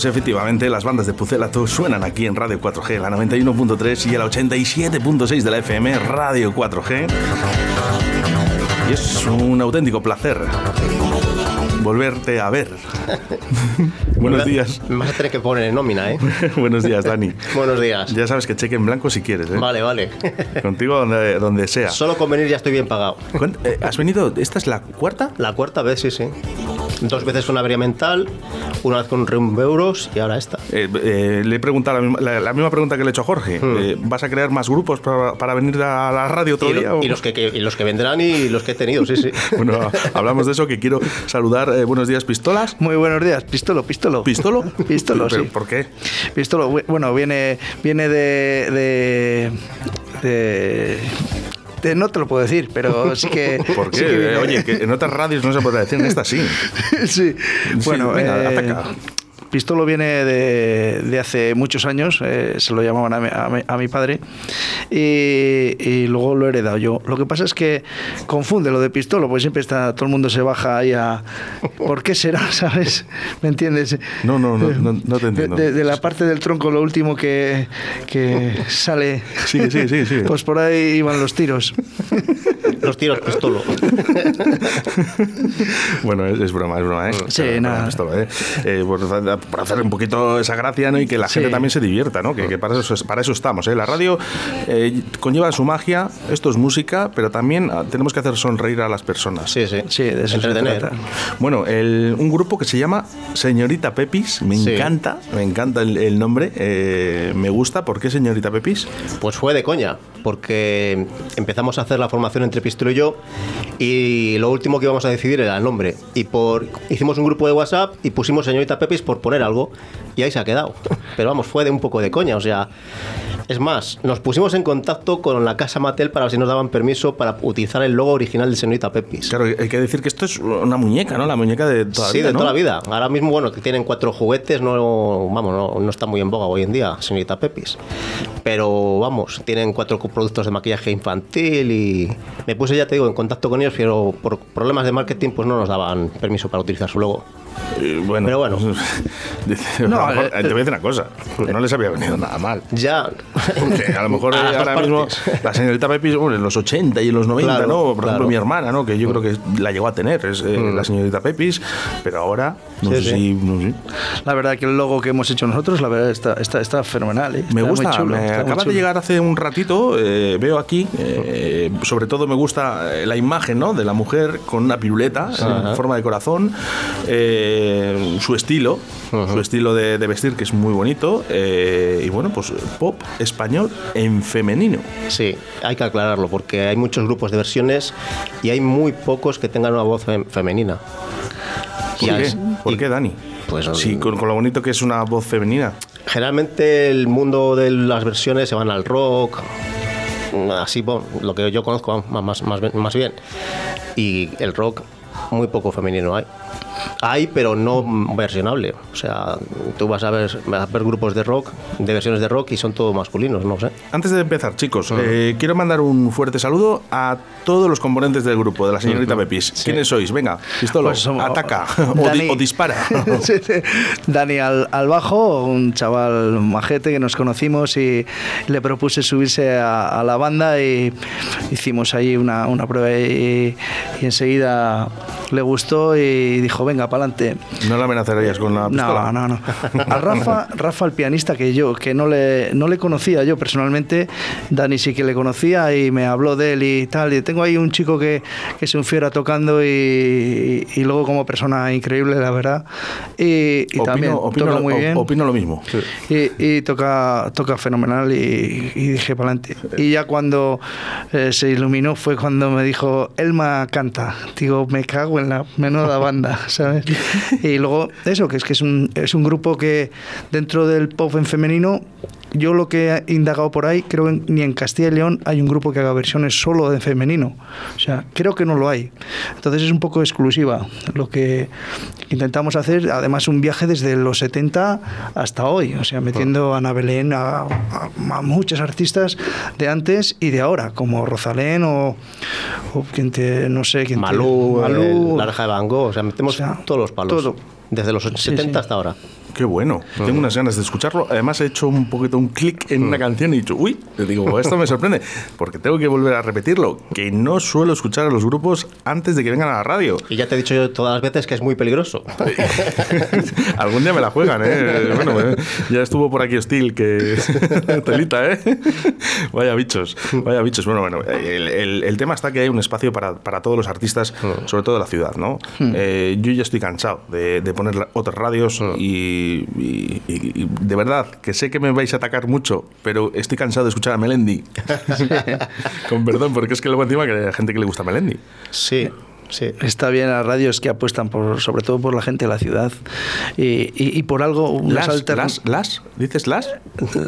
Pues efectivamente, las bandas de Pucelato suenan aquí en Radio 4G, la 91.3 y la 87.6 de la FM, Radio 4G. Y es un auténtico placer volverte a ver. Buenos días. Me vas a tener que poner en nómina, ¿eh? Buenos días, Dani. Buenos días. Ya sabes que cheque en blanco si quieres, ¿eh? Vale, vale. Contigo donde, donde sea. Solo con venir ya estoy bien pagado. ¿Cuánt- eh, ¿Has venido? ¿Esta es la cuarta? La cuarta vez, sí, sí. Dos veces una avería mental, una vez con un euros y ahora esta. Eh, eh, le he preguntado la misma, la- la misma pregunta que le he hecho a Jorge. Eh, ¿Vas a crear más grupos para, para venir a la radio otro Y, día? o- y los que, que- y los que vendrán y los que he tenido, sí, sí. Bueno, hablamos de eso, que quiero saludar. eh, buenos días, Pistolas. Muy buenos días, Pistolo, Pistolo. ¿Pistolo? Pistolo, ¿Pero sí. ¿Por qué? Pistolo, bu- bueno, viene, viene de, de, de- de- No te lo puedo decir, pero sí que. ¿Por qué? sí que viene- Oye, que en otras radios no se puede decir, en esta sí. sí. Bueno, venga, eh, ataca. Pistolo viene de, de hace muchos años, eh, se lo llamaban a mi, a mi- a mi padre, y, y luego lo he heredado yo. Lo que pasa es que confunde lo de Pistolo, porque siempre está, todo el mundo se baja ahí a... ¿Por qué será, sabes? ¿Me entiendes? No, no, no, no, no te De- entiendo. De, de la parte del tronco, lo último que, que sale... Sí, sí, sí, sí. Pues por ahí iban los tiros. Los tiros pistolo. Bueno, es, es broma, es broma, ¿eh? Sí, Pero, nada. Pistola, ¿eh? Eh, por, por hacer un poquito esa gracia, ¿no? Y que la Sí. gente también se divierta, ¿no? Que, que para, eso, es- para eso estamos, ¿eh? La radio eh, conlleva su magia, esto es música, pero también ah, tenemos que hacer sonreír a las personas. Sí, sí. Sí, de eso Entretener. Bueno, el- un grupo que se llama Señorita Pepis, me Sí. encanta, me encanta el, el nombre, eh, me gusta. ¿Por qué Señorita Pepis? Pues fue de coña, porque empezamos a hacer la formación entre Pistolo y yo y lo último que íbamos a decidir era el nombre. Y por hicimos un grupo de WhatsApp y pusimos señorita Pepis por poner algo y ahí se ha quedado. Pero vamos, fue de un poco de coña, o sea, es más, nos pusimos en contacto con la casa Mattel para ver si nos daban permiso para utilizar el logo original de señorita Pepis. Claro, hay que decir que esto es una muñeca, ¿no? La muñeca de toda la sí, vida, de ¿no? toda la vida. Ahora mismo, bueno, que tienen cuatro juguetes, no, vamos, no, no está muy en boga hoy en día, señorita Pepis. Pero vamos, tienen cuatro productos de maquillaje infantil y me puse, ya te digo, en contacto con ellos, pero por problemas de marketing, pues no nos daban permiso para utilizar su logo. Eh, bueno, Pero bueno. No, a mejor, eh, te voy a decir una cosa, no les había venido nada mal. Ya. Que a lo mejor A eh, ahora mismo la señorita Pepis, bueno, en los 80 y en los 90, Claro, ¿no? Por claro. ejemplo, mi hermana, ¿no? Que yo creo que la llegó a tener, es eh, la señorita Pepis, pero ahora, no Sí, sé sí. si... no sé. La verdad que el logo que hemos hecho nosotros, la verdad, está, está, está fenomenal. ¿eh? Me Está gusta, chulo, me acaba de llegar hace un ratito, eh, veo aquí, eh, sobre todo me gusta eh, la imagen ¿no? de la mujer con una piruleta en forma de corazón, eh, su estilo, su estilo de, de vestir que es muy bonito, eh, y bueno, pues pop español en femenino. Sí, hay que aclararlo porque hay muchos grupos de versiones y hay muy pocos que tengan una voz fem- femenina. ¿Por qué? es- ¿Por y- qué, Dani? Pues, sí, con, con lo bonito que es una voz femenina. Generalmente el mundo de las versiones se van al rock, así, bueno, lo que yo conozco más bien. Y el rock, muy poco femenino hay. Hay, pero no versionable. O sea, tú vas a ver, vas a ver grupos de rock, de versiones de rock y son todos masculinos, no sé. Antes de empezar, chicos, eh, quiero mandar un fuerte saludo a todos los componentes del grupo de la señorita Pepis. ¿Quiénes sois? Venga, pistolo, Pues somos- ataca o, di- Dani- o dispara. Sí, sí. Dani al, al bajo, un chaval majete que nos conocimos y le propuse subirse a, a la banda y hicimos ahí una, una prueba y, y enseguida le gustó y dijo, venga, para adelante. No la amenazarías con la pistola. No, no, no. A Rafa, Rafa, el pianista que yo, que no le, no le conocía yo personalmente, Dani sí que le conocía y me habló de él y tal. Y tengo ahí un chico que, que es un fiera tocando y, y luego como persona increíble, la verdad. Y, y Opino, también opino toca lo- muy bien. opino lo mismo. Y, y toca, toca fenomenal y, y dije para adelante. Y ya cuando eh, se iluminó fue cuando me dijo, Elma canta. Digo, me cago en la menuda banda, ¿sabes? Y luego eso, que es que es un, es un grupo que dentro del pop en femenino yo lo que he indagado por ahí, creo que ni en Castilla y León hay un grupo que haga versiones solo de femenino. O sea, creo que no lo hay. Entonces es un poco exclusiva lo que intentamos hacer. Además, un viaje desde los 70 hasta hoy. O sea, metiendo a Ana Belén, a, a- a muchos artistas de antes y de ahora, como Rosalén o, o quien te, no sé, quién te- Malú, Malú. el- la oreja de Van Gogh, o sea, metemos O sea, todos los palos. todo. Desde los Sí, 70 sí. hasta ahora. Qué bueno. Tengo unas ganas de escucharlo. Además, he hecho un poquito un clic en una canción y he dicho, uy, te digo, esto me sorprende. Porque tengo que volver a repetirlo. Que no suelo escuchar a los grupos antes de que vengan a la radio. Y ya te he dicho yo todas las veces que es muy peligroso. Algún día me la juegan, ¿eh? Bueno, eh, ya estuvo por aquí Hostil, que. Telita, ¿eh? Vaya bichos, vaya bichos. Bueno, bueno, el, el- el tema está que hay un espacio para, para todos los artistas, sobre todo de la ciudad, ¿no? Eh, yo ya estoy cansado de, de poner otras radios y, y- y- y de verdad que sé que me vais a atacar mucho, pero estoy cansado de escuchar a Melendi. Con perdón, porque es que luego encima que hay gente que le gusta Melendi. Sí, sí. Está bien las radios que apuestan por, sobre todo por la gente de la ciudad y, y- y por algo, Las, las, las, ¿dices las?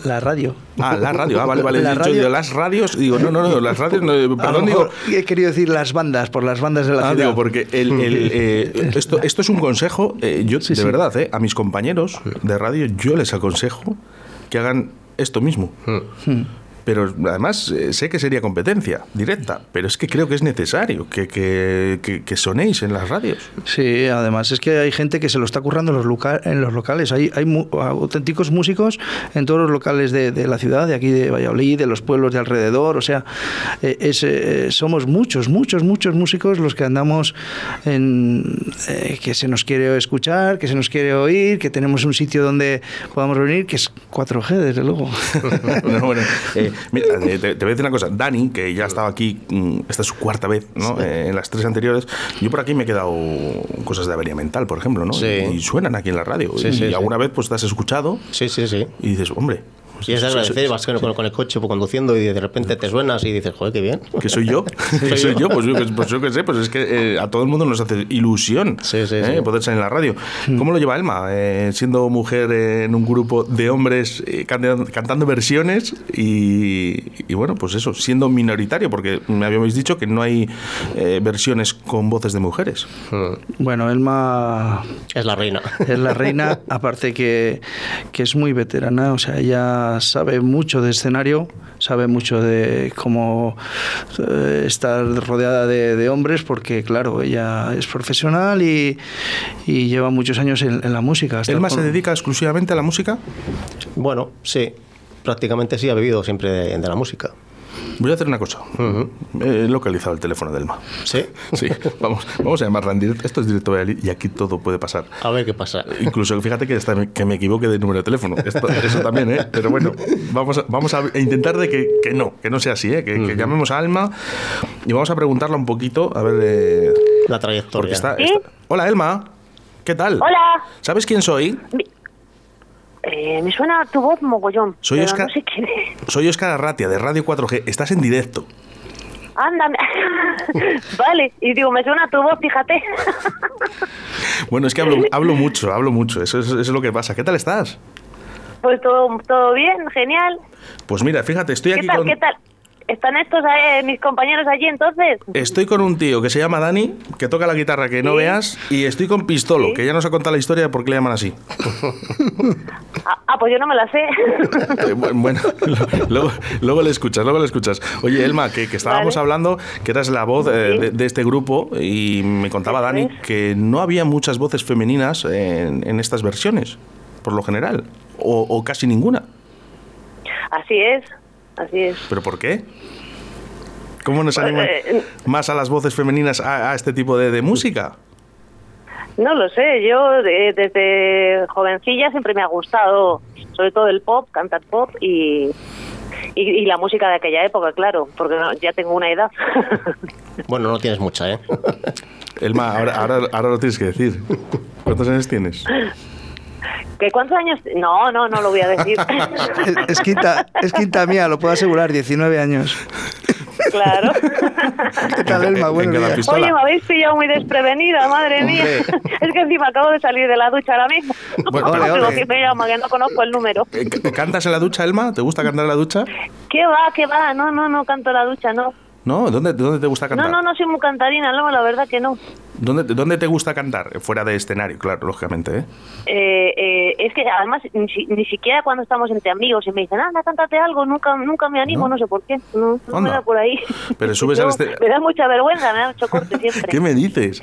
La radio. Ah, la radio. Ah, vale, vale. La dicho radio- las radios. Digo, no, no, no, las radios. no, perdón, digo. he querido decir las bandas, por las bandas de la Ah, ciudad. digo, porque el, el, eh, esto, esto es un consejo. eh, yo, Sí, de sí. verdad, eh, a mis compañeros de radio, yo les aconsejo que hagan esto mismo. Pero además eh, sé que sería competencia directa, pero es que creo que es necesario que, que, que- que sonéis en las radios. Sí, además es que hay gente que se lo está currando en los, loca- en los locales. Hay, hay mu- auténticos músicos en todos los locales de, de la ciudad, de aquí de Valladolid, de los pueblos de alrededor. O sea, eh, es, eh, somos muchos, muchos, muchos músicos los que andamos en eh, que se nos quiere escuchar, que se nos quiere oír, que tenemos un sitio donde podamos reunir, que es 4G, desde luego. No, bueno, eh, mira, eh, te, te voy a decir una cosa. Dani, que ya estaba aquí, mm, esta es su cuarta vez, ¿no? Eh, en las tres anteriores, yo por aquí me he quedado cosas de avería mental, por ejemplo, ¿no? Sí. Y, suenan aquí en la radio. Y alguna vez pues te has escuchado Sí, sí, sí. y dices, hombre. Y es de agradecer, vas con, el coche pues, conduciendo y de repente te suenas y dices, joder, qué bien. que soy yo, que soy yo, pues yo, pues yo qué sé, pues es que eh, a todo el mundo nos hace ilusión Sí, sí, eh, sí. poder salir en la radio. ¿Cómo lo lleva Elma? Eh, siendo mujer en un grupo de hombres eh, cantando, cantando versiones y, y bueno, pues eso, siendo minoritario, porque me habíais dicho que no hay eh, versiones con voces de mujeres. Bueno, Elma Es la reina. es la reina, aparte que, que es muy veterana, o sea, ella sabe mucho de escenario, sabe mucho de cómo eh, estar rodeada de, de hombres, porque claro, ella es profesional y, y lleva muchos años en, en la música. hasta ¿Elma se dedica exclusivamente a la música? Bueno, sí. Prácticamente sí ha vivido siempre de, de la música. Voy a hacer una cosa. He localizado el teléfono de Elma. Sí. Sí, vamos, vamos a llamarla en directo. Esto es directo Valladolid y aquí todo puede pasar. A ver qué pasa. Incluso fíjate que, me- que me equivoque de número de teléfono. Esto- eso también, ¿eh? Pero bueno, vamos a, vamos a intentar de que, que no, que no sea así, ¿eh? Que, que llamemos a Alma y vamos a preguntarla un poquito, a ver... eh, La porque trayectoria. está, ¿Sí? está- Hola, Elma. ¿Qué tal? Hola. ¿Sabes quién soy? Eh, me suena tu voz mogollón. Soy pero Oscar- no sé quién es. Soy Óscar Arratia, de Radio 4G. Estás en directo. Ándame. vale. Y digo, me suena tu voz, fíjate. Bueno, es que hablo, hablo mucho, hablo mucho. Eso es, eso es lo que pasa. ¿Qué tal estás? pues todo, todo bien, genial. Pues mira, fíjate, estoy ¿Qué aquí tal? con... ¿Qué tal? ¿Están estos eh, mis compañeros allí entonces? Estoy con un tío que se llama Dani, que toca la guitarra que no Sí. veas, y estoy con Pistolo, Sí. que ya nos ha contado la historia de por qué le llaman así. Ah, ah, pues yo no me la sé. Eh, bu- bueno, luego, luego le escuchas, luego le escuchas. Oye, Elma, que, que estábamos Vale. hablando, que eras la voz eh, de, de este grupo, y me contaba Dani es. que no había muchas voces femeninas en, en estas versiones, por lo general, o, o casi ninguna. así es, así es. ¿Pero por qué? ¿Cómo nos animan eh, más a las voces femeninas a, a este tipo de, de música? No lo sé, yo de- desde jovencilla siempre me ha gustado, sobre todo el pop, cantar pop y, y, y la música de aquella época, claro, porque no- ya tengo una edad. Bueno, no tienes mucha, ¿eh? Elma, ahora, ahora, ahora lo tienes que decir. ¿Cuántos años tienes? ¿Que ¿Cuántos años? No, no, no lo voy a decir. Es, quinta, es quinta mía, lo puedo asegurar, 19 años. claro. ¿Qué tal, Elma? Pistola. Oye, me habéis pillado muy desprevenida, madre mía. Es que encima acabo de salir de la ducha ahora mismo. Bueno, ole, Digo, ole. que me llama, que no conozco el número. Eh, ¿Cantas en la ducha, Elma? ¿Te gusta cantar en la ducha? ¿Qué va, qué va? No, no, no canto la ducha, no. ¿No? ¿Dónde, dónde te gusta cantar? No, no, no soy muy cantarina, no, la verdad que no. ¿Dónde, ¿Dónde te gusta cantar? Fuera de escenario, claro, lógicamente, ¿eh? Eh, eh, es que además ni, ni siquiera cuando estamos entre amigos y me dicen, anda, cántate algo, nunca nunca me animo, ¿No? no, sé por qué. No, no me da por ahí. Pero subes al este- Me da mucha vergüenza, me da mucho corte siempre. ¿Qué me dices?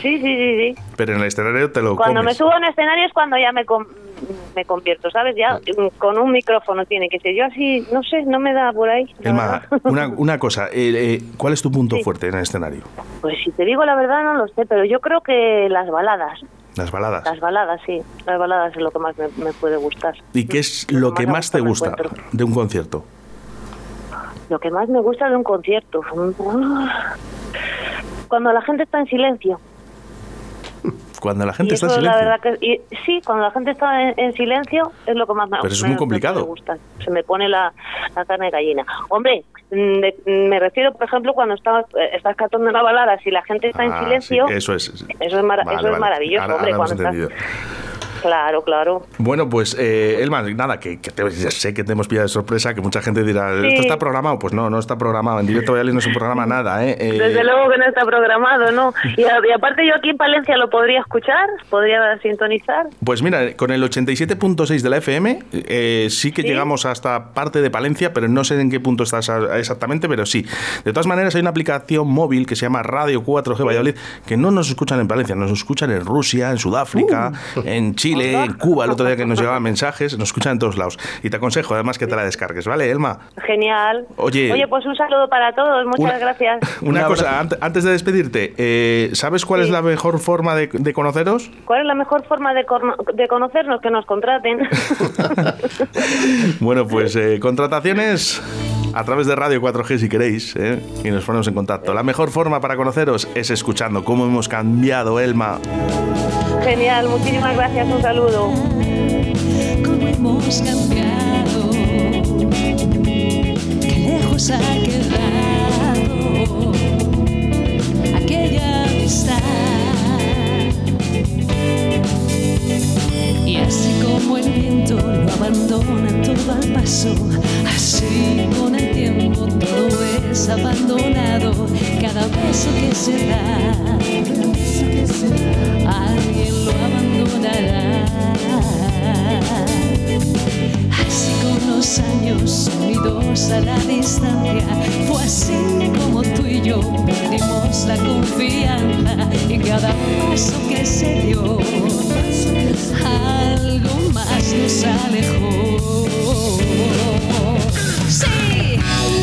Sí, sí, sí, sí. Pero en el escenario te lo Cuando me subo en escenario es cuando ya me, com- me convierto, ¿sabes? Ya con un micrófono tiene que ser. Yo así, no sé, no me da por ahí. verdad. una, una cosa, eh, eh, ¿cuál es tu punto Sí. fuerte en el escenario? Pues si te digo la verdad no lo sé, pero yo creo que las baladas, Las baladas. las baladas, sí, las baladas es lo que más me, me puede gustar. ¿Y qué es lo que me más te gusta de un concierto? Lo que más me gusta de un concierto. Cuando la gente está en silencio. Cuando la gente y está en la silencio. verdad que y- sí, cuando la gente está en, en silencio es lo que más me, Pero eso es me- muy me complicado. puede gustar. Se me pone la, la carne de gallina. Hombre, mm, de- me refiero, por ejemplo, cuando estás, eh, estás cantando una balada, si la gente está Ah, en sí, silencio, eso es. eso es mara- Vale, eso es vale. maravilloso, Ahora- hombre, ahora cuando estás-. Claro, claro. Bueno, pues, eh, Elma, nada, que, que te- sé que te hemos pillado de sorpresa, que mucha gente dirá, Sí. ¿esto está programado? Pues no, no está programado. En directo Valladolid no es un programa nada, ¿eh? Eh, Desde luego que no está programado, ¿no? Y, aparte yo aquí en Palencia lo podría escuchar, podría sintonizar. Pues mira, con el 87.6 de la FM eh, sí que ¿Sí? llegamos hasta parte de Palencia, pero no sé en qué punto estás exactamente, pero sí. De todas maneras, hay una aplicación móvil que se llama Radio 4G Valladolid, que no nos escuchan en Palencia, nos escuchan en Rusia, en Sudáfrica, Uh. en Chile, en Cuba, el otro día que nos llegaban mensajes, nos escuchan en todos lados. Y te aconsejo además que te la descargues, ¿vale, Elma? Genial. Oye. pues un saludo para todos, muchas Una- gracias. Una cosa, ant- antes de despedirte, eh, ¿sabes cuál es Sí. la mejor forma de, de conoceros? ¿Cuál es la mejor forma de, de conocernos? Que nos contraten. Bueno, pues eh, contrataciones a través de Radio 4G si queréis, ¿eh? y nos ponemos en contacto. La mejor forma para conoceros es escuchando cómo hemos cambiado, Elma. Genial, muchísimas gracias, un saludo. cómo hemos cambiado, qué lejos ha quedado aquella amistad. Y así como el viento lo abandona todo al paso, así con todo es abandonado, cada beso que se da alguien lo abandonará. Así con los años unidos a la distancia, fue así como tú y yo perdimos la confianza y cada paso que se dio, algo más nos alejó. Sí,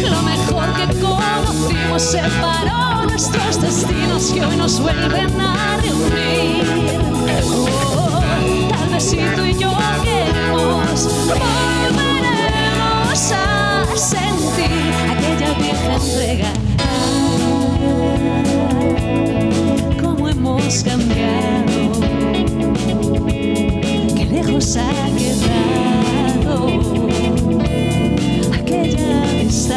lo mejor que conocimos separó nuestros destinos que hoy nos vuelven a reunir. Oh, tal vez si tú y yo queremos, volveremos a sentir aquella vieja entrega. Cómo hemos cambiado, qué lejos ha quedado aquella amistad.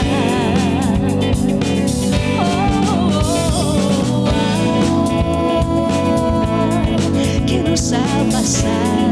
¿Qué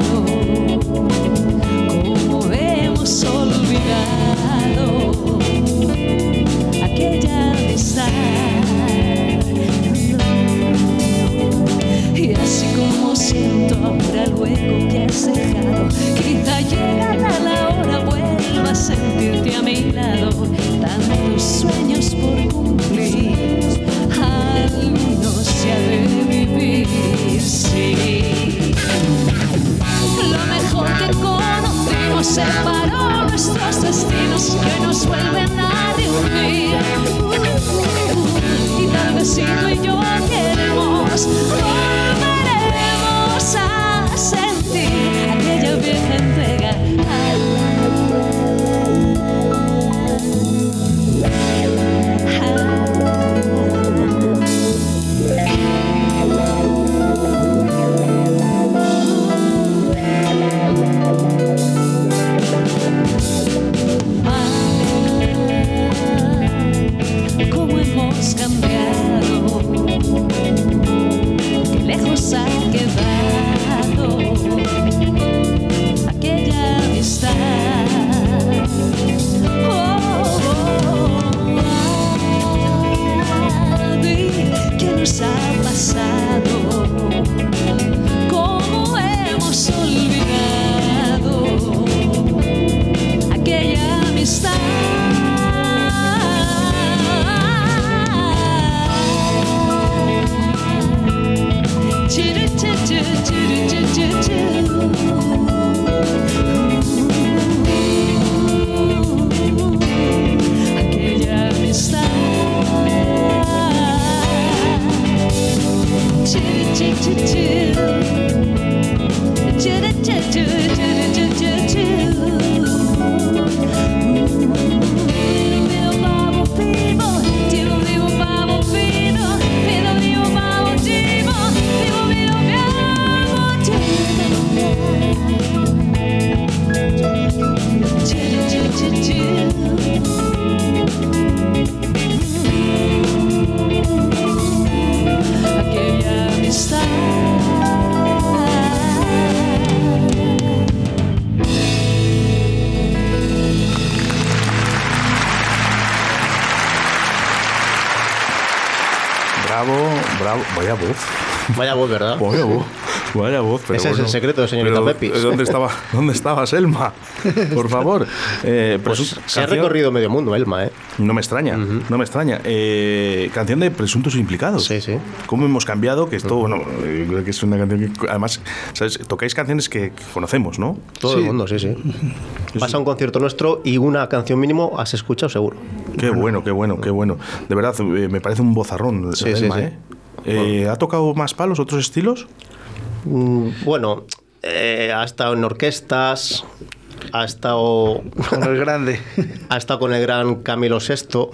separó nuestros destinos que nos vuelven a reunir. y tal vez si tú y yo queremos, volveremos a sentir Aquella Vaya voz, ¿verdad? Vaya voz. Vaya voz. pero Ese es el bueno. secreto, señorita Pero, Pepis. ¿Dónde estaba, ¿Dónde estaba Selma? Por favor. Eh, Pues se ha recorrido medio mundo, Elma, ¿eh? No me extraña, no me extraña. Eh, canción de presuntos implicados. Sí, sí. ¿Cómo hemos cambiado? Que esto, bueno, eh, creo que es una canción que, además, ¿sabes? Tocáis canciones que, conocemos, ¿no? Todo Sí. el mundo, sí, sí. Vas a un concierto nuestro y una canción mínimo has escuchado seguro. Qué bueno, qué bueno, qué bueno. De verdad, eh, me parece un bozarrón. Sí, sí, Elma, sí. ¿eh? Eh, ¿Ha tocado más palos, otros estilos? Mm, Bueno, eh, ha estado en orquestas, ha estado, Con el grande. ha estado con el gran Camilo VI,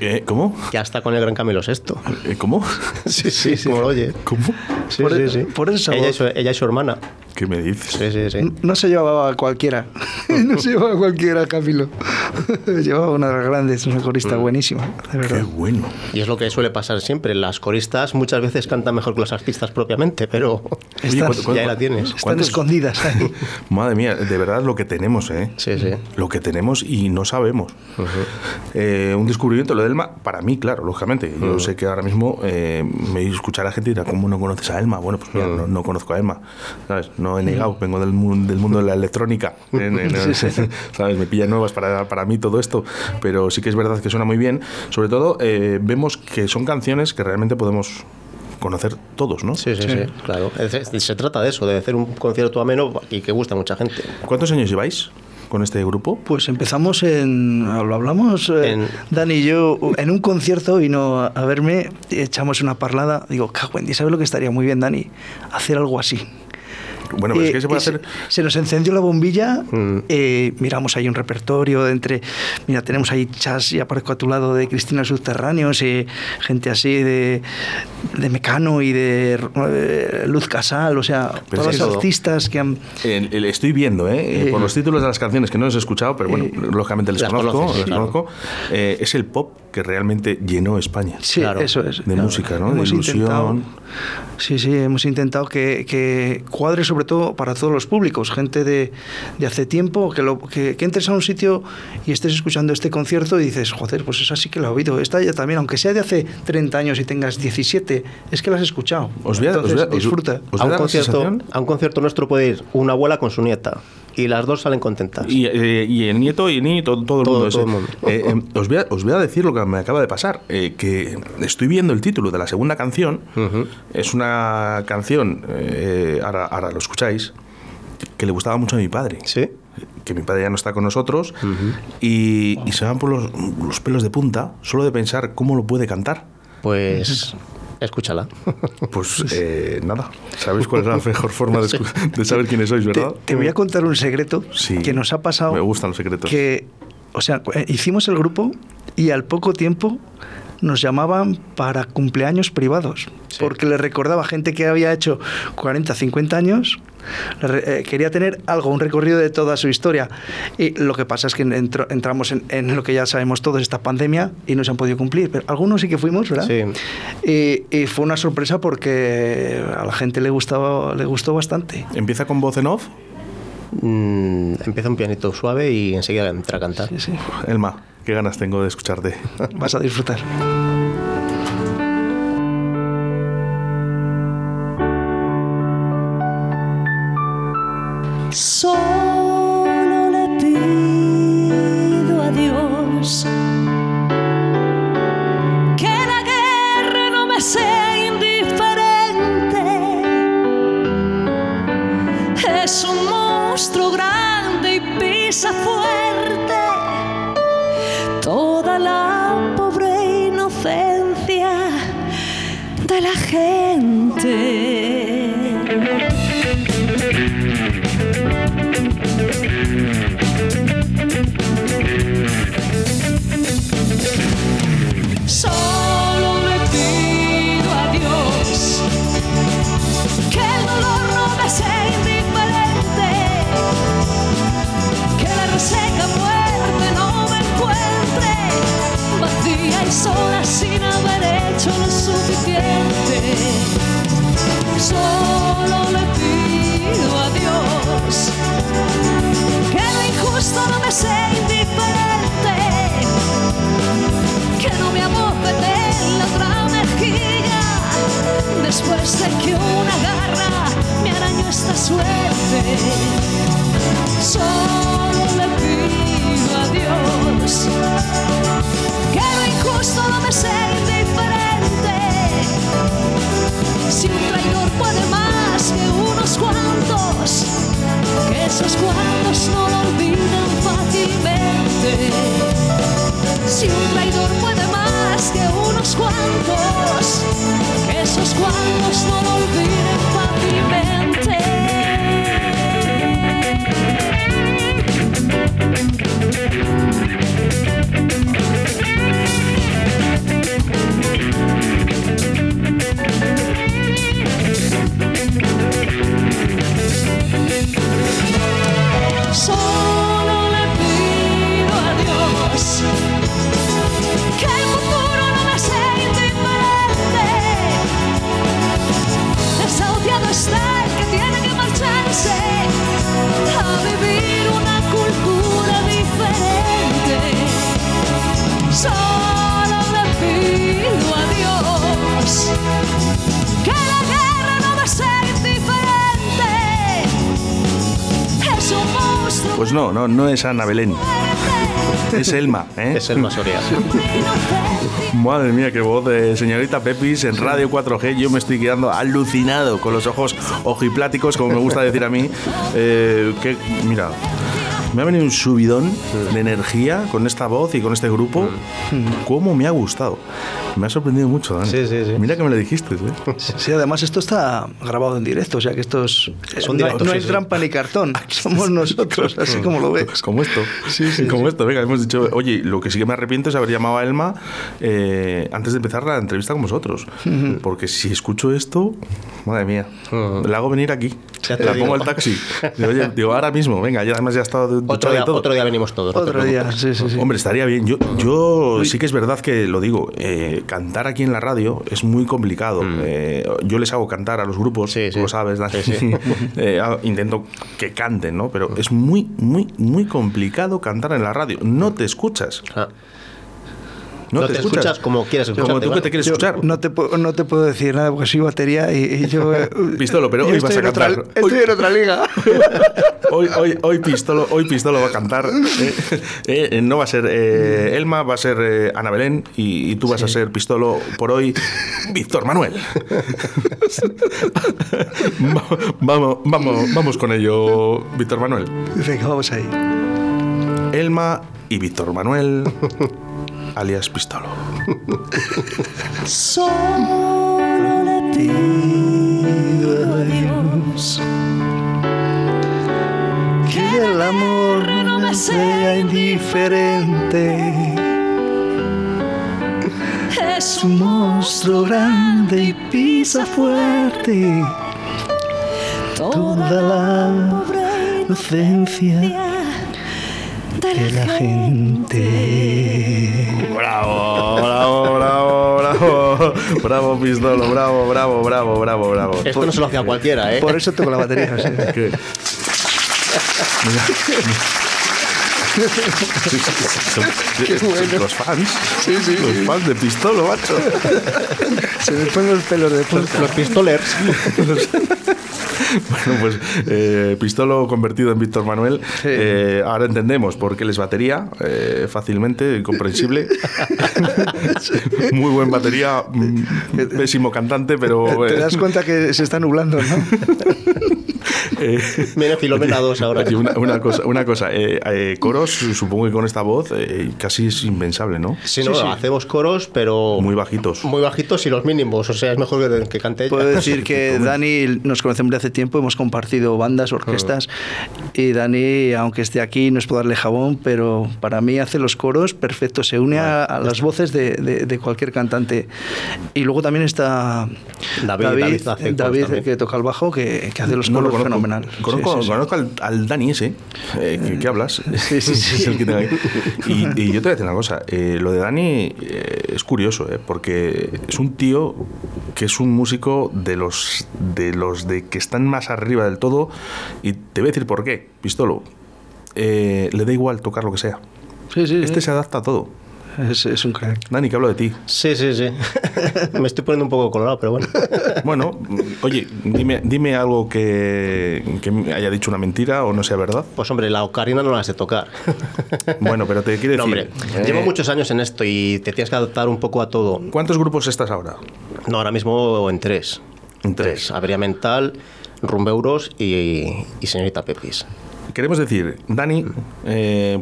Eh, ¿Cómo? que hasta con el gran Camilo VI. Eh, ¿Cómo? Sí, sí, como lo oye. ¿Cómo? Sí, Por sí, e- sí. por esa ella, y voz. su, ella y su hermana. ¿Qué me dices? Sí, sí, sí. No se llevaba a cualquiera. No se llevaba a cualquiera, Camilo. llevaba una de las grandes, una corista buenísima, de Qué verdad. bueno. Y es lo que suele pasar siempre. Las coristas muchas veces cantan mejor que los artistas propiamente, pero Oye, Estás- ¿cuánto- cuánto- ya la tienes. Están ¿cuántos- escondidas ahí. Madre mía, de verdad lo que tenemos, ¿eh? Sí, sí. Lo que tenemos y no sabemos. Eh, un descubrimiento, lo de Elma, para mí, claro, lógicamente. Yo sé que ahora mismo eh, me escuchar a la gente y dirá, ¿cómo no conoces a Elma? Bueno, pues mira, no, no conozco a Elma. ¿Sabes? No he negado, vengo del, mu- del mundo de la electrónica. No, ¿Sabes? Me pilla nuevas para, para mí todo esto. Pero sí que es verdad que suena muy bien. Sobre todo, eh, vemos que son canciones que realmente podemos conocer todos, ¿no? Sí, sí, sí, claro. Es- es- Se trata de eso, de hacer un concierto ameno y que gusta a mucha gente. ¿Cuántos años lleváis con este grupo? Pues empezamos en. Lo hablamos, eh, En- Dani y yo, en un concierto vino a verme, echamos una parlada. Digo, cago en Dios, ¿sabes lo que estaría muy bien, Dani? Hacer algo así. Bueno, pero es Eh, que se puede y hacer... se nos encendió la bombilla, Mm. eh, miramos ahí un repertorio de entre, mira, tenemos ahí chas y aparezco a tu lado de Cristina Subterráneos, eh, gente así de, de Mecano y de eh, Luz Casal, o sea, Pero todos es los artistas que han... El- el- estoy viendo, ¿eh? Eh, por los títulos de las canciones que no los he escuchado, pero bueno, lógicamente les las conozco, conoces, les claro. conozco. Eh, es el pop que realmente llenó España. Sí, Claro, eso es. de música, ¿no? De ilusión. sí, sí, hemos intentado que, que cuadre sobre todo para todos los públicos, gente de, de hace tiempo, que, lo, que, que entres a un sitio y estés escuchando este concierto y dices, joder, pues esa sí que la he oído. Esta ya también, aunque sea de hace 30 años y tengas 17, es que la has escuchado. Os voy a- os voy a- disfruta. os- A un, concierto, a un concierto nuestro puede ir una abuela con su nieta y las dos salen contentas. Y, eh, y el nieto y el niño, todo, todo el Todo- mundo. todo ese. el mundo. Eh, eh, os, voy a, os voy a decir lo que me acaba de pasar. eh, que estoy viendo el título de la segunda canción. Es una canción, ahora, ahora lo escucháis, que le gustaba mucho a mi padre. ¿Sí? que mi padre ya no está con nosotros y, y se van por los, los pelos de punta solo de pensar cómo lo puede cantar. Pues escúchala. Pues eh, nada, ¿sabéis cuál es la mejor forma de, escu- de saber quiénes sois, verdad? te voy a contar un secreto Sí. que nos ha pasado. Me gustan los secretos. Que, o sea, hicimos el grupo y al poco tiempo nos llamaban para cumpleaños privados. Sí. Porque le recordaba gente que había hecho 40, 50 años, eh, quería tener algo, un recorrido de toda su historia. Y lo que pasa es que entro- entramos en, en lo que ya sabemos todos, esta pandemia, y no se han podido cumplir. Pero algunos sí que fuimos, ¿verdad? Sí. Y, y fue una sorpresa porque a la gente le, gustaba, le gustó bastante. Empieza con voz en off. Mm, empieza un pianito suave y enseguida entra a cantar. Sí, sí. Elma, qué ganas tengo de escucharte. Vas a disfrutar. Solo es Ana Belén. Es Elma, ¿eh? Es el Masoria. Madre mía, qué voz de señorita Pepis en Radio 4G. Yo me estoy quedando alucinado con los ojos ojipláticos, como me gusta decir a mí. Eh, que, mira, me ha venido un subidón de energía con esta voz y con este grupo. ¿Cómo me ha gustado? Me ha sorprendido mucho, Dani. Sí, sí, sí. Mira que me lo dijiste, ¿eh? Sí, además esto está grabado en directo, o sea que estos Son no, directos, no hay sí, sí. trampa ni cartón, somos nosotros, así como lo ves. Como esto. Sí, sí. Como esto. Venga, hemos dicho, oye, lo que sí que me arrepiento es haber llamado a Elma eh, antes de empezar la entrevista con vosotros. Porque si escucho esto, madre mía, la hago venir aquí. Ya te La digo. pongo al taxi. Digo, oye, digo, ahora mismo, venga, ya además ya ha estado Otro día, otro día venimos todos. Otro día, sí, sí, sí. Hombre, estaría bien. Yo, yo sí que es verdad que lo digo. eh, cantar aquí en la radio es muy complicado. Eh, yo les hago cantar a los grupos, Mm. Sí, sí. lo sabes, Dani. Sí, sí. Eh, ah, intento que canten, ¿no? Pero es muy, muy, muy complicado cantar en la radio. No te escuchas. Ah. No, No te escuchas como quieres Como escucharte, tú que te quieres Yo escuchar. No te, puedo- no te puedo decir nada porque soy batería y, y yo... eh, Pistolo, pero yo hoy vas a en otra- cantar. Estoy Hoy- en otra liga. Hoy, hoy, hoy, Pistolo, hoy Pistolo va a cantar. eh, eh, no va a ser eh, Elma, va a ser eh, Ana Belén y, y tú vas a ser Pistolo por hoy, Víctor Manuel. Va- vamos, vamos, vamos con ello, Víctor Manuel. Venga, vamos ahí. Elma y Víctor Manuel, alias Pistolo. Solo le pido a Dios Que el amor no me sea indiferente. es Un monstruo grande y pisa fuerte toda la inocencia de de la gente. Bravo, bravo, bravo, bravo. Bravo, Pistolo, bravo, bravo, bravo, bravo, bravo. Esto no se lo hace a cualquiera, ¿eh? Por eso toco la batería. sí. que- Los fans. Los fans de Pistolo, macho. Se me ponen los pelos de punta. Los pistolers. Bueno, pues eh, Pistolo convertido en Víctor Manuel. Sí. Eh, ahora entendemos por qué les batería eh, fácilmente, comprensible. Muy buen batería, mm, pésimo cantante, pero. Te das cuenta que se está nublando, ¿no? Eh, Viene Filomena 2 ahora. Oye, una, una cosa, una cosa eh, eh, coros, supongo que con esta voz eh, casi es impensable, ¿no? Sí, no, hacemos coros, pero Muy bajitos. muy bajitos y los mínimos. O sea, es mejor que, que cante ella. Puedo decir que Dani nos conocemos de hace tiempo, hemos compartido bandas, orquestas, y Dani, aunque esté aquí, no es por darle jabón, pero para mí hace los coros perfecto, se une a, a las voces de, de- de cualquier cantante. Y luego también está David, David David, también. que toca el bajo, que, que hace los No lo coros conozco. Fenomenal. Conozco, Sí, conozco al, al Dani ese, eh, que, que hablas. Sí, sí, sí. Es el que tengo ahí. Y, y yo te voy a decir una cosa. eh, lo de Dani eh, es curioso, eh, porque es un tío que es un músico de los, de los de que están más arriba del todo. Y te voy a decir por qué, Pistolo. Eh, le da igual tocar lo que sea. Sí, sí, Este se adapta a todo. Es, es un crack. Dani, que hablo de ti. Sí, sí, sí. Me estoy poniendo un poco colorado, pero bueno. Bueno, oye, dime, dime algo que, que haya dicho una mentira o no sea verdad. Pues hombre, la ocarina no la sé tocar. Bueno, pero te quiero decir. No, hombre, eh, llevo muchos años en esto y te tienes que adaptar un poco a todo. ¿Cuántos grupos estás ahora? No, ahora mismo en tres. En tres. Avería Mental, Rumbeuros y, y Señorita Pepis. Queremos decir, Dani eh,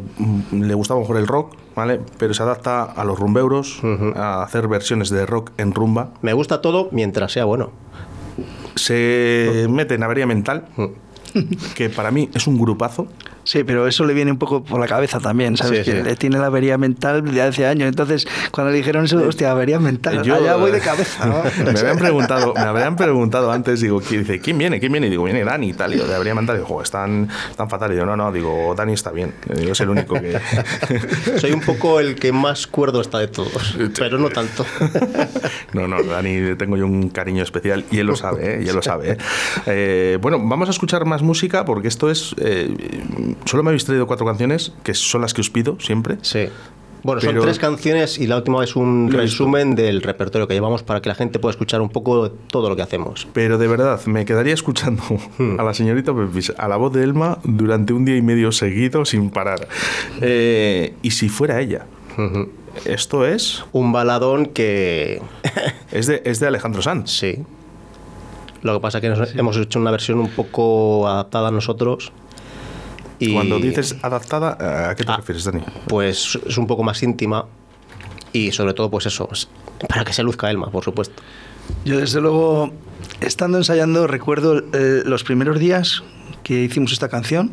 le gustaba mejor el rock, ¿vale? Pero se adapta a los rumbeuros, a hacer versiones de rock en rumba. Me gusta todo mientras sea bueno. Se mete en avería mental, que para mí es un grupazo. Sí, pero eso le viene un poco por la cabeza también, ¿sabes? Sí, que sí. le tiene la avería mental de hace años. Entonces, cuando le dijeron eso, hostia, avería mental, Yo- allá voy de cabeza. ¿no? me habían preguntado, me habían preguntado antes, digo, ¿quién, dice, ¿quién viene? ¿Quién viene? Y digo, viene Dani y tal. Y yo, de avería mental, y digo, "Jo, están, están fatal. Y yo, no, no, digo, Dani está bien. Y Digo, es el único que. Soy un poco el que más cuerdo está de todos, pero no tanto. No, no, Dani, tengo yo un cariño especial y él lo sabe, ¿eh? y él lo sabe. ¿eh? Eh, bueno, vamos a escuchar más música porque esto es. Solo me habéis traído cuatro canciones, que son las que os pido siempre. Sí. Bueno, Pero- son tres canciones y la última es un Lo he visto. resumen del repertorio que llevamos para que la gente pueda escuchar un poco todo lo que hacemos. Pero de verdad, me quedaría escuchando a la señorita Pepis, a la voz de Elma, durante un día y medio seguido sin parar. Eh, y si fuera ella. Esto es. Un baladón que... Es de, es de Alejandro Sanz. sí. Lo que pasa es que nos- hemos hecho una versión un poco adaptada a nosotros. Y Cuando dices adaptada, ¿a qué te Ah. refieres, Dani? Pues es un poco más íntima y sobre todo pues eso, es para que se luzca Elma, por supuesto. Yo, desde luego, estando ensayando, recuerdo eh, los primeros días que hicimos esta canción,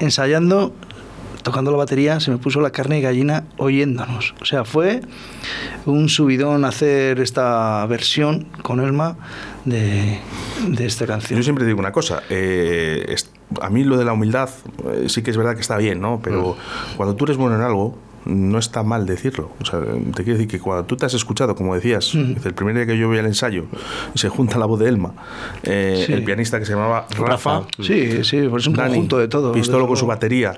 ensayando, tocando la batería, se me puso la carne de gallina oyéndonos. O sea, fue un subidón hacer esta versión con Elma de, de esta canción. Yo siempre digo una cosa, eh, a mí lo de la humildad eh, sí que es verdad que está bien, ¿no? Pero cuando tú eres bueno en algo, no está mal decirlo. O sea, te quiero decir que cuando tú te has escuchado, como decías, el primer día que yo voy al ensayo, se junta la voz de Elma, eh, Sí. el pianista que se llamaba Rafa, Rafa. Sí, sí, pues es un Dani, conjunto de todo. Pistolo con su batería,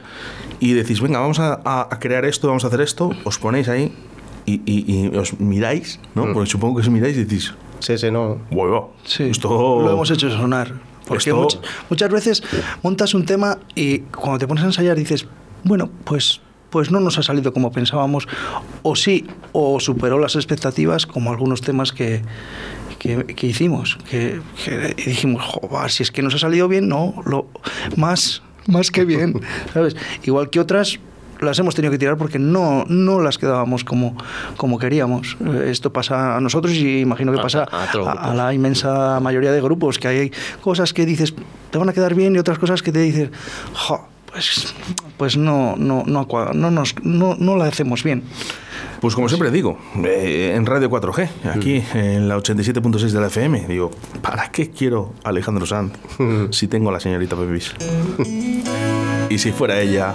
y decís, venga, vamos a, crear esto, vamos a hacer esto, os ponéis ahí y, y- y os miráis, ¿no? Mm. Porque supongo que os miráis y decís, Sí, sí, no. huevo, Sí, esto... lo hemos hecho sonar. Porque Esto- muchas veces montas un tema y cuando te pones a ensayar dices, bueno, pues, pues no nos ha salido como pensábamos, o sí, o superó las expectativas, como algunos temas que, que, que hicimos, que, que dijimos, "Joder, si es que nos ha salido bien, no, lo, más, más que bien, ¿sabes? Igual que otras las hemos tenido que tirar porque no, no las quedábamos como, como queríamos. Eh, Esto pasa a nosotros y imagino que pasa a a, a la inmensa mayoría de grupos, que hay cosas que dices te van a quedar bien y otras cosas que te dices, "Jo, pues, pues no, no, no, no, nos, no, no la hacemos bien. Pues como siempre digo, eh, en Radio 4G, aquí en la 87.6 de la FM, digo, ¿para qué quiero a Alejandro Sanz si tengo a la señorita Pepis? y si fuera ella...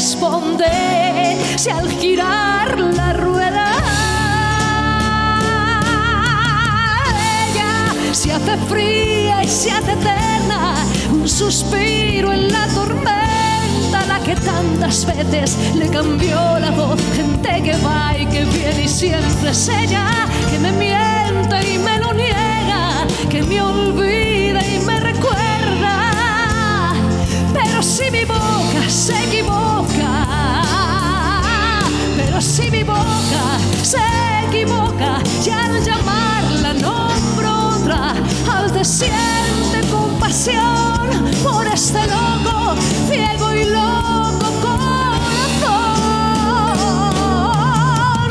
responde si al girar la rueda ella se hace fría y se hace eterna, un suspiro en la tormenta, la que tantas veces le cambió la voz, gente que va y que viene y siempre es ella que me miente y me lo niega, que me olvida y me si mi boca se equivoca, pero si mi boca se equivoca, y al llamarla nombro otra, al te siente compasión por este loco, ciego y loco corazón.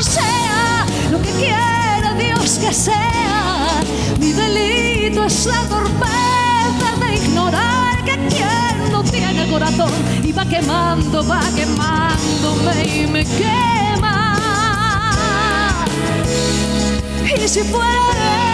Sea lo que quiera Dios que sea, mi delito es la torpeza corazón y va quemando, va quemándome y me quema. Y si fuera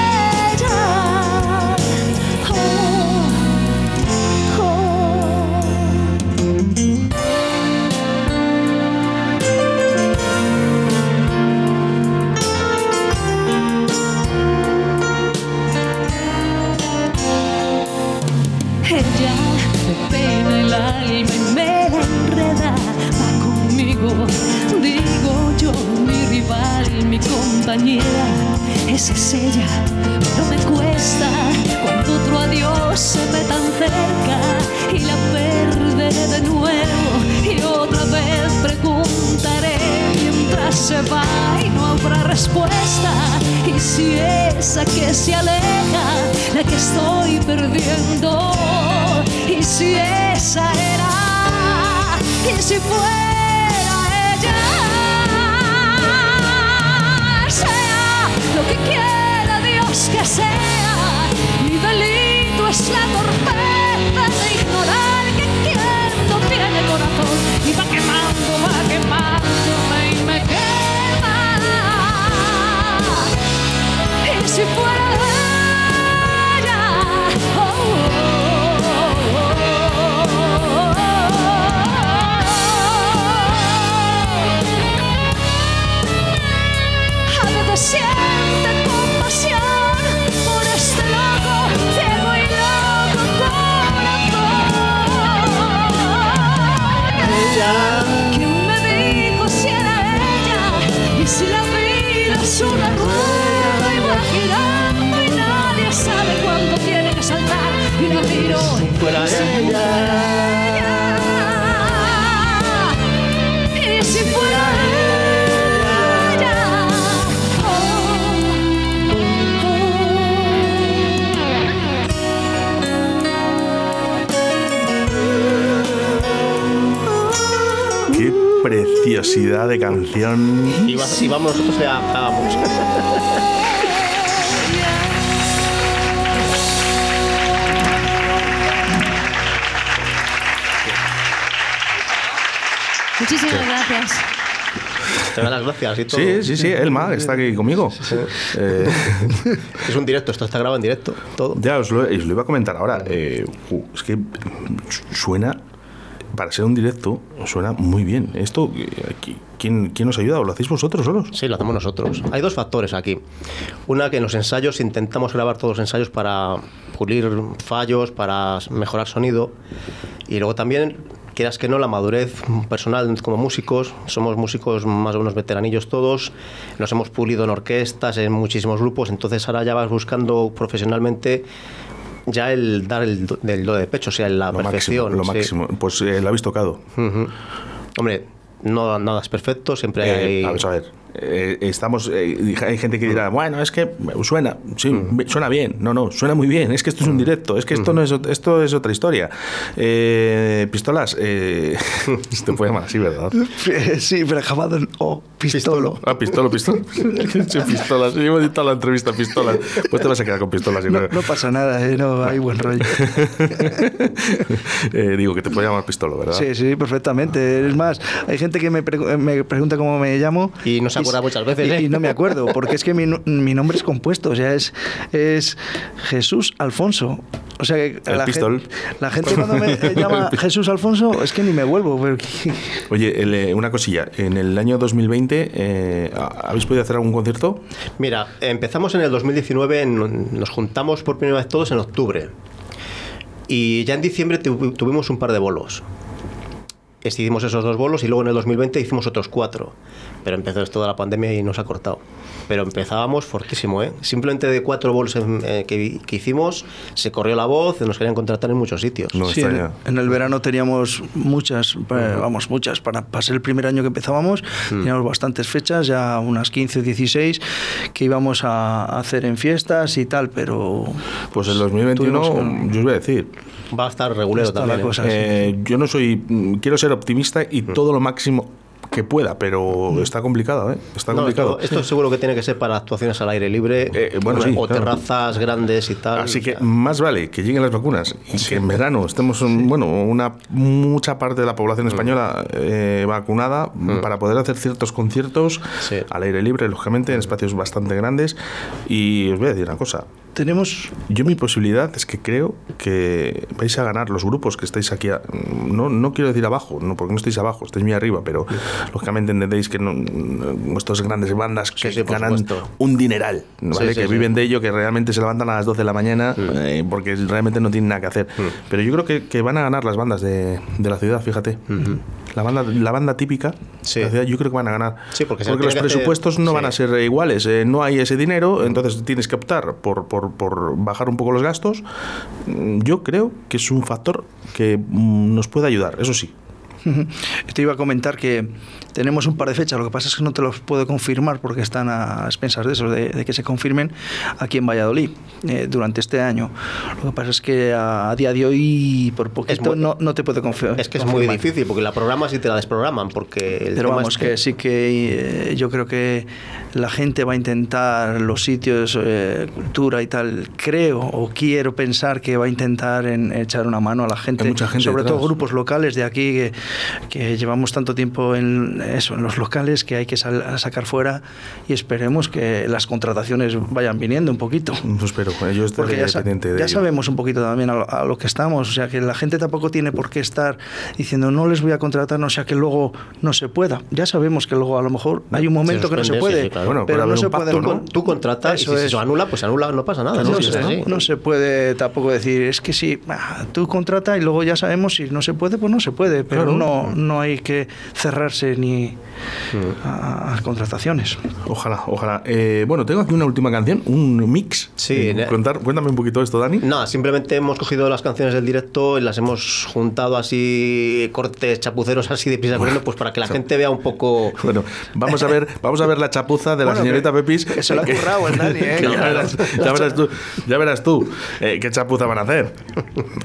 de canción. Y, va- y vamos nosotros a, a- vamos. Muchísimas gracias. Te doy las gracias y todo. Sí, sí, sí, Elma está aquí conmigo. Eh, Es un directo, esto está grabado en directo, todo. ya os lo, os lo iba a comentar ahora. Eh, es que suena para ser un directo, suena muy bien. Esto, eh, aquí, ¿quién, ¿quién nos ayuda? ¿O lo hacéis vosotros solos? Sí, lo hacemos nosotros. Hay dos factores aquí. Una, que en los ensayos intentamos grabar todos los ensayos para pulir fallos, para mejorar sonido. Y luego también, quieras que no, la madurez personal como músicos. Somos músicos más o menos veteranillos todos. Nos hemos pulido en orquestas, en muchísimos grupos. Entonces ahora ya vas buscando profesionalmente ya el dar el do, del do de pecho, o sea, la Lo perfección. máximo, lo sí. máximo. Pues eh, lo habéis tocado. Ujú. Hombre, no, nada es perfecto, siempre Eh, hay... vamos a ver. Eh, estamos eh, hay gente que dirá bueno es que suena sí Mm. suena bien no no suena muy bien es que esto es un directo es que esto no es esto es otra historia Eh, pistolas eh, se te puede llamar así verdad Sí, pero acabado en O, pistolo. ah pistolo pistolo Sí, pistolas yo hemos editado la entrevista pistolas pues te vas a quedar con pistolas y No, no- pasa nada, eh, no hay buen rollo. Eh, digo que te puede llamar pistolo verdad Sí, sí, perfectamente. Es más, hay gente que me, pregu- me pregunta cómo me llamo. Y no se acuerda muchas veces, y- ¿eh? Y no me acuerdo, porque es que mi, mi nombre es compuesto, o sea, es, es Jesús Alfonso. O sea, que El la, pistol. Gente, la gente cuando me llama Jesús Alfonso es que ni me vuelvo. pero Oye, el, eh, una cosilla. En el año 2020, eh, ¿habéis podido hacer algún concierto? Mira, empezamos en el 2019, en- nos juntamos por primera vez todos en octubre. Y ya en diciembre tu- tuvimos un par de bolos. Hicimos esos dos bolos y luego en el 2020 hicimos otros cuatro. Pero empezó esto de la pandemia y nos ha cortado. Pero empezábamos fortísimo, ¿eh? Simplemente de cuatro bolos en- eh, que, que hicimos, se corrió la voz, nos querían contratar en muchos sitios. No Sí, en, extraña. en el verano teníamos muchas, eh, vamos, muchas. Para pasar el primer año que empezábamos, teníamos bastantes fechas, ya unas 15 o 16, que íbamos a hacer en fiestas y tal, pero. Pues el 2021, tuvimos que- yo os voy a decir, Va a estar regulero también. ¿eh? cosa. eh, yo no soy, quiero ser optimista y todo lo máximo que pueda, pero está complicado, ¿eh? Está No, complicado. esto, esto seguro que tiene que ser para actuaciones al aire libre Eh, bueno, o, sí, o claro. terrazas grandes y tal. Así o que sea. más vale que lleguen las vacunas y que en verano estemos, en- bueno, una mucha parte de la población española eh, vacunada para poder hacer ciertos conciertos al aire libre, lógicamente, en espacios bastante grandes. Y os voy a decir una cosa. Tenemos. Yo mi posibilidad es que creo que vais a ganar los grupos que estáis aquí, a- no, no quiero decir abajo, no porque no estáis abajo, estáis muy arriba, pero lógicamente entendéis que no, vuestras grandes bandas que Sí, sí, ganan supuesto. un dineral, ¿vale? Sí, sí, que sí. viven de ello, que realmente se levantan a las 12 de la mañana Mm. eh, porque realmente no tienen nada que hacer. Pero yo creo que, que van a ganar las bandas de, de la ciudad, fíjate. La banda, la banda típica Sí. de la ciudad, yo creo que van a ganar. Sí, porque los hacer- presupuestos no sí. van a ser iguales. eh, no hay ese dinero, entonces tienes que optar por, por, por bajar un poco los gastos. Mm, Yo creo que es un factor que mm, nos puede ayudar, eso sí. Te iba a comentar que tenemos un par de fechas, lo que pasa es que no te los puedo confirmar porque están a expensas de eso, de, de que se confirmen aquí en Valladolid eh, durante este año. Lo que pasa es que a, a día de hoy, por poquito, muy- no, no te puedo confirmar. Es que es muy difícil porque la programas y te la desprograman. Porque el Pero tema vamos, es que sí que eh, yo creo que la gente va a intentar los sitios, eh, cultura y tal, creo o quiero pensar que va a intentar en echar una mano a la gente, mucha gente sobre todo detrás. grupos locales de aquí que, que llevamos tanto tiempo en eso, en los locales que hay que sacar fuera y esperemos que las contrataciones vayan viniendo un poquito. Eso espero. eh, Yo estaré ya, pendiente de ya ello. sabemos un poquito también a lo, a lo que estamos, o sea que la gente tampoco tiene por qué estar diciendo no les voy a contratar, no sea que luego no se pueda. Ya sabemos que luego a lo mejor hay un momento que no se suspende, sí, puede, sí, claro. Bueno, puede pero no se puede. ¿no? tú contratas Eso y si es. se anula, pues anula, no pasa nada. No, ¿no? Si se, no se puede tampoco decir, es que si ah, tú contrata y luego ya sabemos si no se puede, pues no se puede, pero Claro. No, no hay que cerrarse ni Mm. a, a contrataciones. Ojalá, ojalá. Eh, bueno, tengo aquí una última canción, un mix. Sí, Eh, contar- cuéntame un poquito esto, Dani. Nada, simplemente hemos cogido las canciones del directo y las hemos juntado así, cortes chapuceros así de prisa corriendo, pues para que la gente vea un poco. Bueno, vamos a ver, vamos a ver la chapuza de la Bueno, señorita que- Pepis. que se lo ha currado el Dani, ¿eh? Ya, verás, ya verás tú, ya verás tú eh, qué chapuza van a hacer.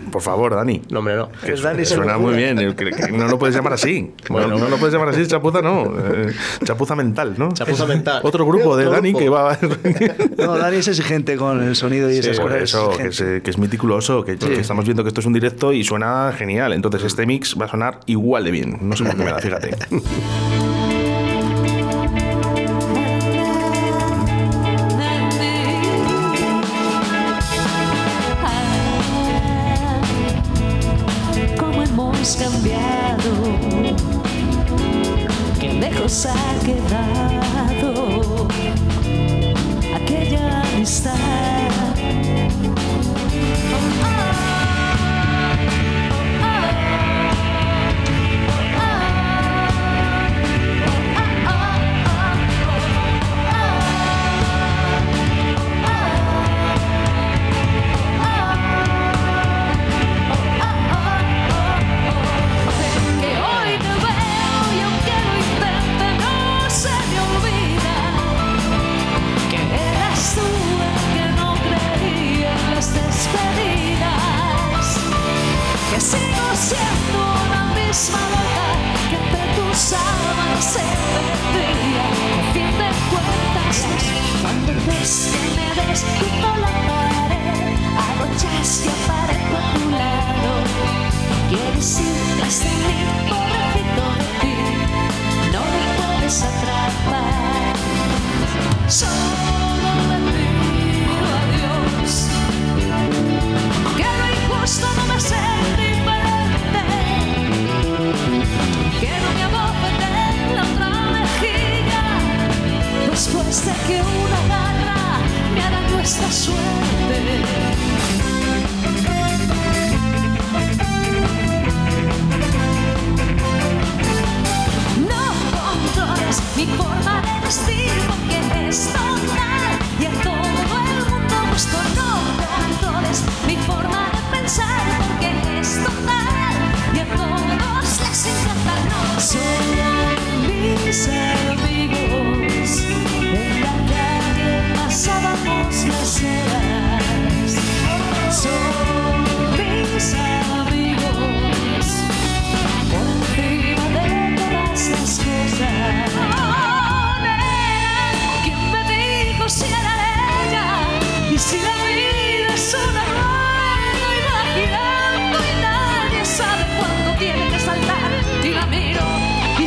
Por favor, Dani. No, hombre, no. Que El Dani suena muy bien, que- que no lo puedes llamar así. Bueno. no, no lo puedes llamar así, chapuza no. eh, chapuza mental, ¿no? Chapuza mental. Otro grupo de Otro Dani grupo. que va a. No, Dani es exigente con el sonido y esas Por cosas. eso, que es, que es meticuloso, que, que estamos viendo que esto es un directo y suena genial. Entonces este mix va a sonar igual de bien. No sé por qué me da, fíjate.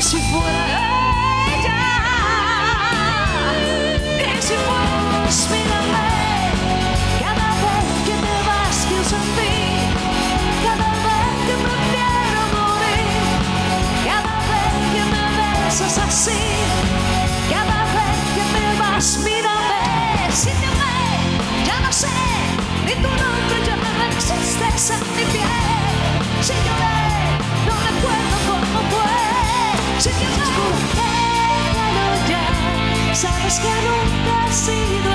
si fuera ella, y si fueras mírame, cada vez que te vas pienso en ti, cada vez que prefiero morir, cada vez que me besas así, cada vez que me vas mírame, si te amé, ya no sé, ni tu nombre ya no existe en mi piel. sabes que nunca he sido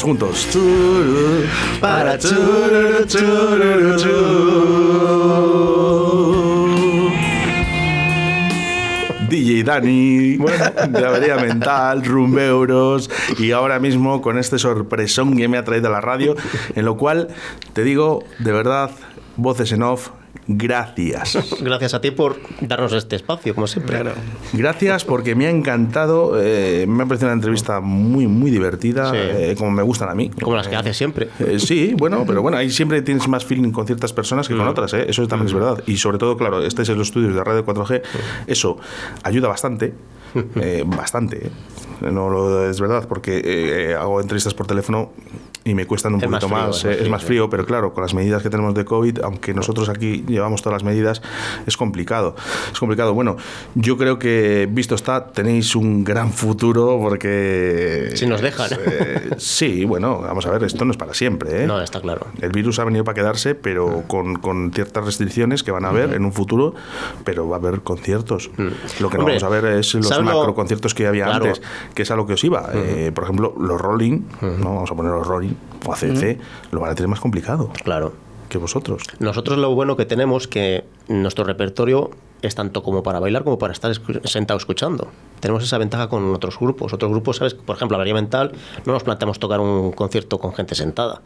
todos juntos. Para DJ Dani, bueno, de Avería Mental, Rumbeuros y ahora mismo con este sorpresón que me ha traído a la radio, en lo cual te digo, de verdad, voces en off, gracias. Gracias a ti por darnos este espacio, como siempre. Claro. Gracias porque me ha encantado, eh, me ha parecido una entrevista muy, muy divertida, Sí. eh, como me gustan a mí. Como las que haces siempre. Eh, sí, bueno, pero bueno, ahí siempre tienes más feeling con ciertas personas que con Mm. otras, eso también es verdad. Y sobre todo, claro, estáis en los estudios de Radio 4G, eso ayuda bastante, bastante. No lo es verdad, porque hago entrevistas por teléfono y me cuestan un Es más poquito frío, más, es más eh, es frío, más sí. frío, pero claro, con las medidas que tenemos de COVID, aunque nosotros aquí llevamos todas las medidas, es complicado. Es complicado. Bueno, yo creo que visto está, tenéis un gran futuro porque... Si nos dejan. eh, sí, bueno, vamos a ver, esto no es para siempre, ¿eh? No, está claro. El virus ha venido para quedarse, pero con, con ciertas restricciones que van a haber en un futuro, pero va a haber conciertos. Lo que no Hombre, vamos a ver es los ¿sabes lo- macro conciertos que había Claro. antes, que es a lo que os iba. Eh, por ejemplo, los Rolling, ¿no? vamos a poner los Rolling, o ACC, lo van a tener más complicado Claro. que vosotros. Nosotros lo bueno que tenemos que nuestro repertorio es tanto como para bailar como para estar escu- sentado escuchando. Tenemos esa ventaja con otros grupos. Otros grupos, ¿sabes? Por ejemplo, Avería Mental, no nos planteamos tocar un concierto con gente sentada.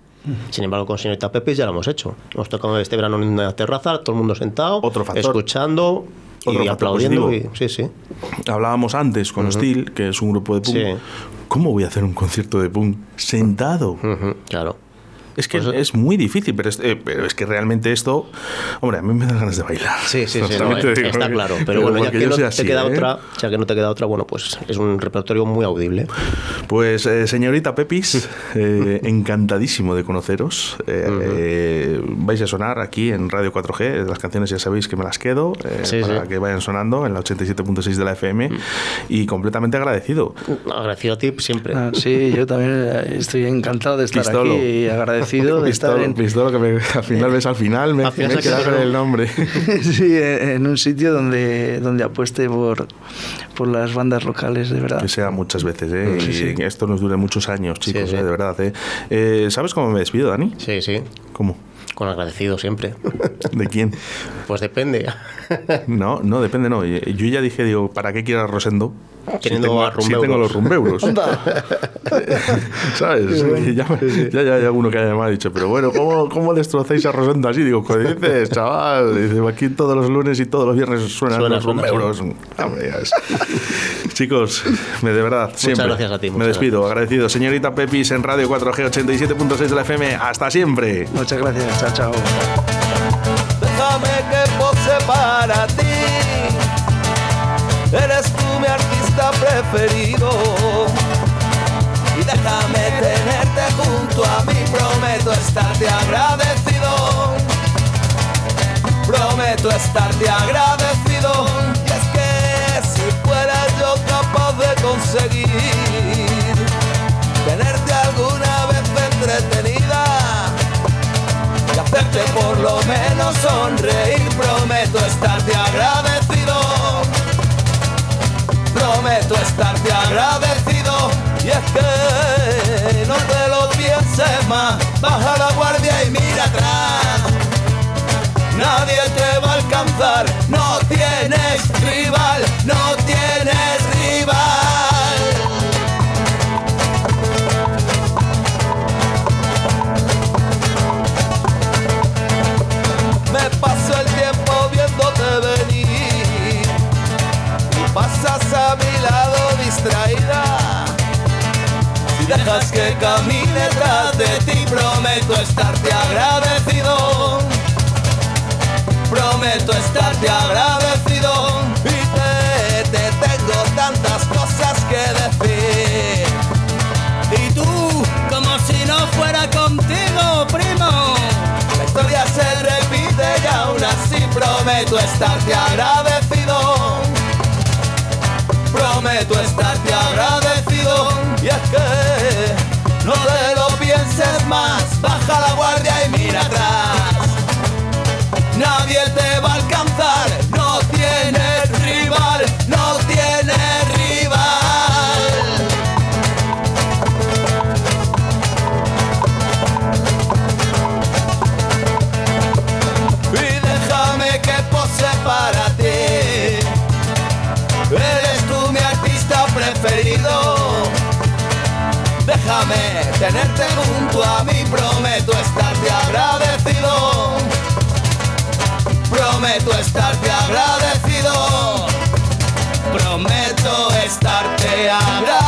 Sin embargo, con Señorita Pepis ya lo hemos hecho. Hemos tocado este verano en una terraza, todo el mundo sentado, Otro factor. escuchando Otro y factor aplaudiendo. Y, sí, sí. Hablábamos antes con Steel, que es un grupo de punk. Sí. ¿Cómo voy a hacer un concierto de punk sentado? Claro. Es que Pues, es muy difícil, pero es, eh, pero es que realmente esto, hombre, a mí me dan ganas de bailar. Sí, sí, sí, no, eh, digo, está claro. Pero bueno, ya que no te así, queda ¿eh? otra, ya que no te queda otra, bueno, pues es un repertorio muy audible. Pues eh, señorita Pepis, eh, encantadísimo de conoceros. Eh, eh, vais a sonar aquí en Radio 4G, las canciones ya sabéis que me las quedo eh, Sí, para sí. que vayan sonando en la 87.6 de la FM y completamente agradecido. Agradecido a ti siempre. Ah, sí, yo también estoy encantado de estar Pistolo. aquí y agradecido de estar en, Pistolo, que me- al final ves al final, me, me con quedado. el nombre. sí, en un sitio donde, donde apueste por, por las bandas locales, de verdad. Que sea muchas veces, ¿eh? Sí, y que esto nos dure muchos años, chicos, sí. ¿eh? de verdad. ¿eh? Eh, ¿Sabes cómo me despido, Dani? Sí, sí. ¿Cómo? Con agradecido siempre. ¿De quién? Pues depende. No, no, depende, no. Yo ya dije, digo, ¿para qué quieras Rosendo? Teniendo si tengo, a los rumbeuros. ¿Sabes? Ya, ya, ya hay alguno que haya me ha dicho, pero bueno, ¿cómo, cómo destrozáis a Rosendo así? Digo, ¿qué dices, chaval? Dice, aquí todos los lunes y todos los viernes suenan Suena, los rumbeuros. Es. Chicos, me de verdad, siempre. gracias a ti, Me muchas despido, gracias. agradecido. Señorita Pepis en Radio 4G 87.6 de la FM. Hasta siempre. Muchas gracias, chao, chao. Déjame que pose para ti. Y déjame tenerte junto a mí. Prometo estarte agradecido. Prometo estarte agradecido. Y es que si fuera yo capaz de conseguir tenerte alguna vez entretenida y hacerte por lo menos sonreír. Prometo estarte agradecido. Prometo estarte agradecido. Y es que no te lo pienses más. Baja la guardia y mira atrás. Nadie te va a alcanzar. No tienes rival. No tienes rival. Que camine tras de ti, prometo estarte agradecido. Prometo estarte agradecido y te, te tengo tantas cosas que decir. Y tú, como si no fuera contigo, primo. La historia se repite y aún así prometo estarte agradecido. Prometo estarte agradecido. Y es que no te lo pienses más. Baja la guardia y mira atrás. Nadie te va a alcanzar. Prometo estarte agradecido. Prometo estarte agradecido.